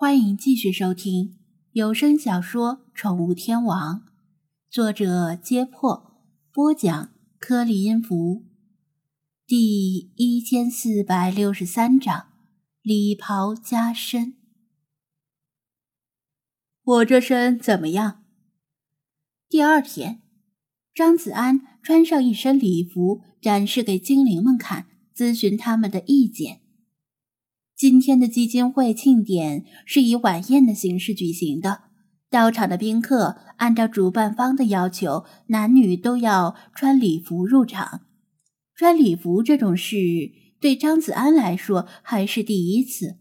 欢迎继续收听有声小说《宠物天王》，作者：揭破，播讲：颗粒音符，第一千四百六十三章：礼袍加身。我这身怎么样？第二天，张子安穿上一身礼服，展示给精灵们看，咨询他们的意见。今天的基金会庆典是以晚宴的形式举行的，到场的宾客按照主办方的要求，男女都要穿礼服入场。穿礼服这种事对张子安来说还是第一次，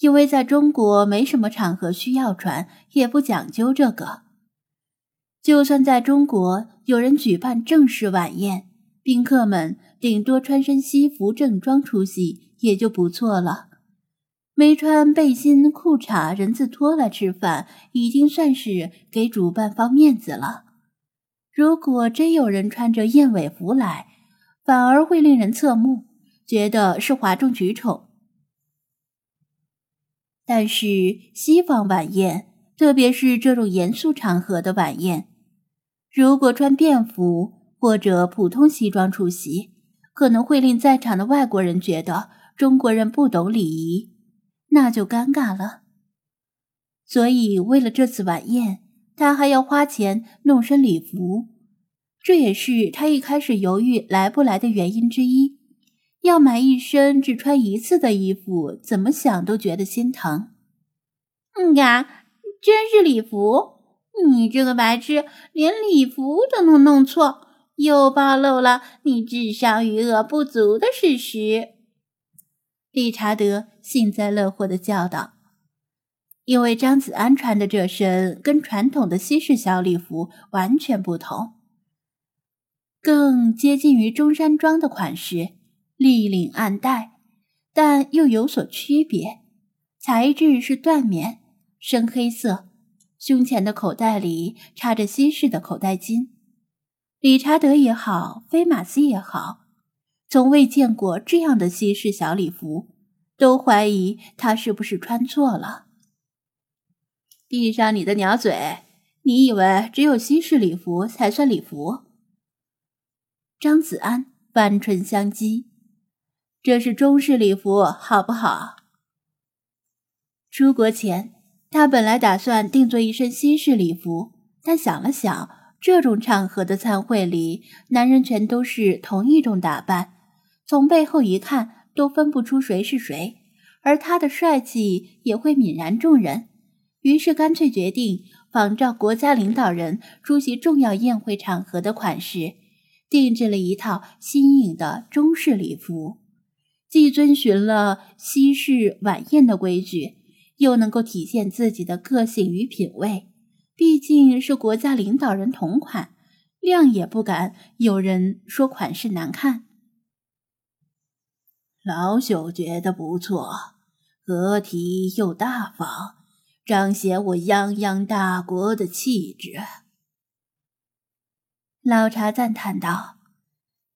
因为在中国没什么场合需要穿，也不讲究这个。就算在中国有人举办正式晚宴，宾客们顶多穿身西服正装出席。也就不错了，没穿背心裤衩人字拖来吃饭，已经算是给主办方面子了。如果真有人穿着燕尾服来，反而会令人侧目，觉得是哗众取宠。但是西方晚宴，特别是这种严肃场合的晚宴，如果穿便服或者普通西装出席，可能会令在场的外国人觉得。中国人不懂礼仪，那就尴尬了。所以，为了这次晚宴，他还要花钱弄身礼服，这也是他一开始犹豫来不来的原因之一。要买一身只穿一次的衣服，怎么想都觉得心疼。嗯呀，真是礼服！你这个白痴，连礼服都能弄错，又暴露了你智商余额不足的事实。理查德幸灾乐祸的叫道：“因为张子安穿的这身跟传统的西式小礼服完全不同，更接近于中山装的款式，立领暗带，但又有所区别。材质是缎棉，深黑色，胸前的口袋里插着西式的口袋巾。理查德也好，菲马斯也好。”从未见过这样的西式小礼服，都怀疑他是不是穿错了。闭上你的鸟嘴！你以为只有西式礼服才算礼服？张子安弯唇相讥：“这是中式礼服，好不好？”出国前，他本来打算定做一身西式礼服，但想了想，这种场合的餐会里，男人全都是同一种打扮。从背后一看，都分不出谁是谁，而他的帅气也会泯然众人。于是干脆决定仿照国家领导人出席重要宴会场合的款式，定制了一套新颖的中式礼服，既遵循了西式晚宴的规矩，又能够体现自己的个性与品味。毕竟是国家领导人同款，量也不敢有人说款式难看。老朽觉得不错，合体又大方，彰显我泱泱大国的气质。老茶赞叹道：“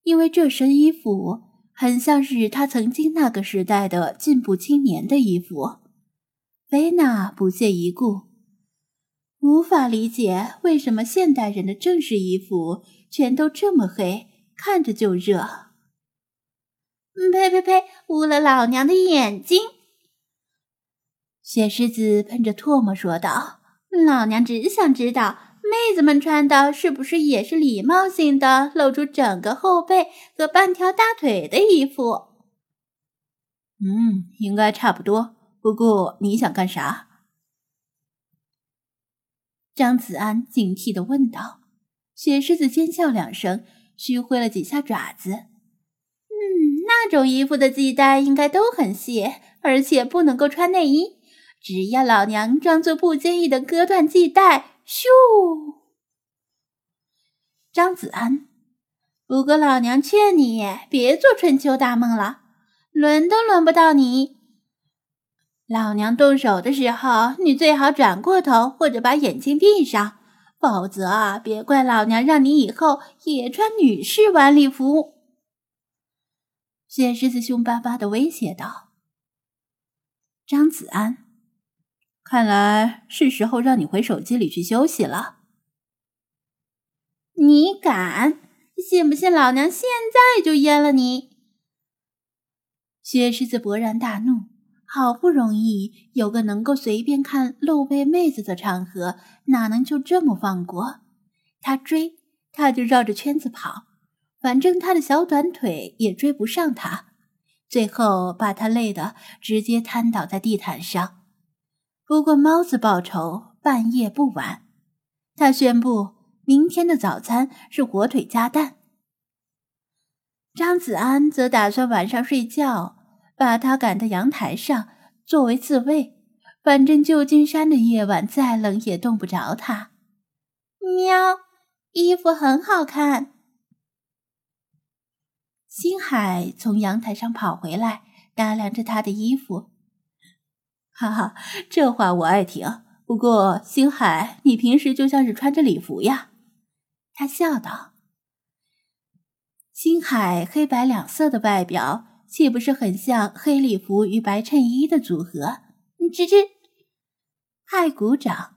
因为这身衣服很像是他曾经那个时代的进步青年的衣服。”维娜不屑一顾，无法理解为什么现代人的正式衣服全都这么黑，看着就热。呸呸呸！污了老娘的眼睛！雪狮子喷着唾沫说道：“老娘只想知道，妹子们穿的是不是也是礼貌性的，露出整个后背和半条大腿的衣服？”嗯，应该差不多。不过你想干啥？张子安警惕的问道。雪狮子尖叫两声，虚挥了几下爪子。嗯那种衣服的系带应该都很细，而且不能够穿内衣。只要老娘装作不经意的割断系带，咻！张子安，不过老娘劝你别做春秋大梦了，轮都轮不到你。老娘动手的时候，你最好转过头或者把眼睛闭上，否则啊，别怪老娘让你以后也穿女士晚礼服。雪狮子凶巴巴的威胁道：“张子安，看来是时候让你回手机里去休息了。你敢？信不信老娘现在就阉了你？雪狮子勃然大怒，好不容易有个能够随便看露背妹子的场合，哪能就这么放过？他追，他就绕着圈子跑，反正他的小短腿也追不上他。最后把他累得直接瘫倒在地毯上。不过猫子报仇，半夜不晚。他宣布明天的早餐是火腿加蛋。张子安则打算晚上睡觉，把他赶到阳台上作为自卫。反正旧金山的夜晚再冷也冻不着他。喵，衣服很好看。星海从阳台上跑回来，打量着他的衣服。哈哈，这话我爱听。不过，星海，你平时就像是穿着礼服呀。他笑道。星海黑白两色的外表，岂不是很像黑礼服与白衬衣的组合？吱吱，爱鼓掌，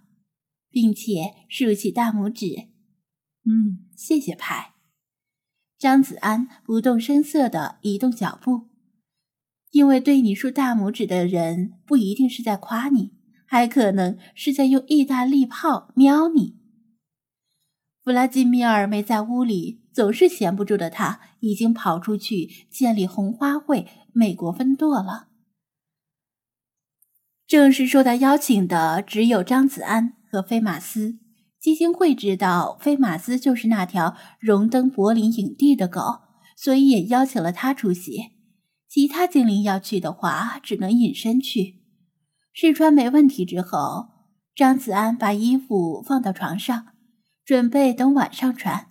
并且竖起大拇指。嗯，谢谢派。张子安不动声色地移动脚步，因为对你竖大拇指的人不一定是在夸你，还可能是在用意大利炮瞄你。弗拉基米尔没在屋里，总是闲不住的他，已经跑出去建立红花会美国分舵了。正式受到邀请的只有张子安和菲马斯。基金会知道菲马斯就是那条荣登柏林影帝的狗，所以也邀请了他出席。其他精灵要去的话，只能隐身去。试穿没问题之后，张子安把衣服放到床上，准备等晚上穿。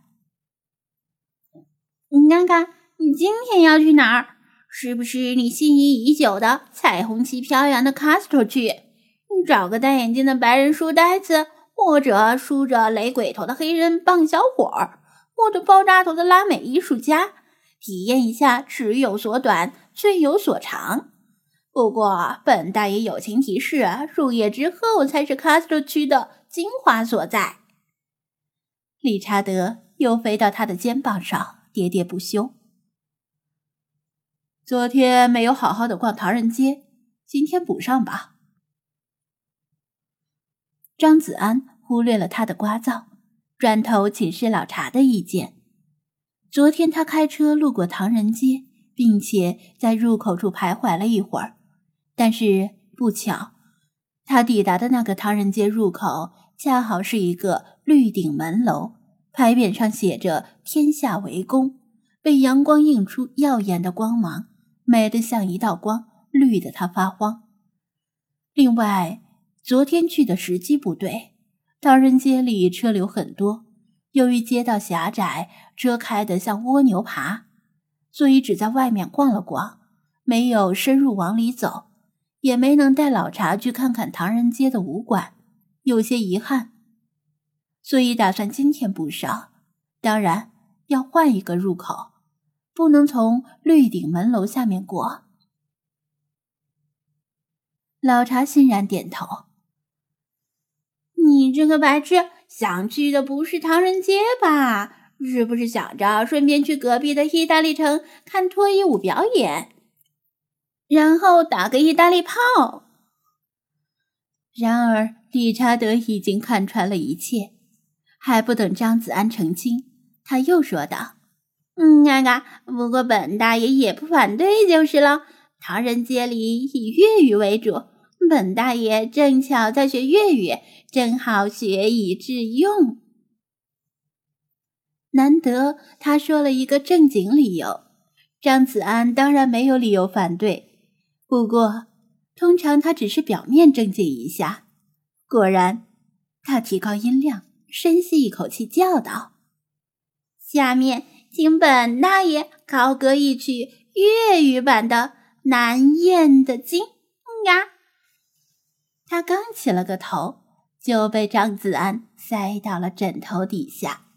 看看，你今天要去哪儿？是不是你心仪已久的彩虹旗飘扬的 Castro 去？你找个戴眼镜的白人书呆子。或者梳着雷鬼头的黑人棒小伙儿，或者爆炸头的拉美艺术家，体验一下尺有所短，寸有所长。不过，本大爷友情提示：入夜之后才是 Castro 区的精华所在。理查德又飞到他的肩膀上，喋喋不休。昨天没有好好的逛唐人街，今天补上吧。张子安忽略了他的聒噪，转头请示老查的意见。昨天他开车路过唐人街，并且在入口处徘徊了一会儿，但是不巧，他抵达的那个唐人街入口恰好是一个绿顶门楼，牌匾上写着“天下为公”，被阳光映出耀眼的光芒，美得像一道光，绿得他发慌。另外。昨天去的时机不对，唐人街里车流很多，由于街道狭窄，车开得像蜗牛爬，所以只在外面逛了逛，没有深入往里走，也没能带老查去看看唐人街的武馆，有些遗憾，所以打算今天补上。当然要换一个入口，不能从绿顶门楼下面过。老查欣然点头。你这个白痴，想去的不是唐人街吧？是不是想着顺便去隔壁的意大利城看脱衣舞表演，然后打个意大利炮？然而，理查德已经看穿了一切，还不等张子安澄清，他又说道：“嗯，啊嘎，不过本大爷也不反对就是了。唐人街里以粤语为主。”本大爷正巧在学粤语，正好学以致用。难得他说了一个正经理由，张子安当然没有理由反对。不过，通常他只是表面正经一下。果然，他提高音量，深吸一口气，叫道：“下面请本大爷高歌一曲粤语版的《难咽的经》呀。”他刚起了个头，就被张子安塞到了枕头底下。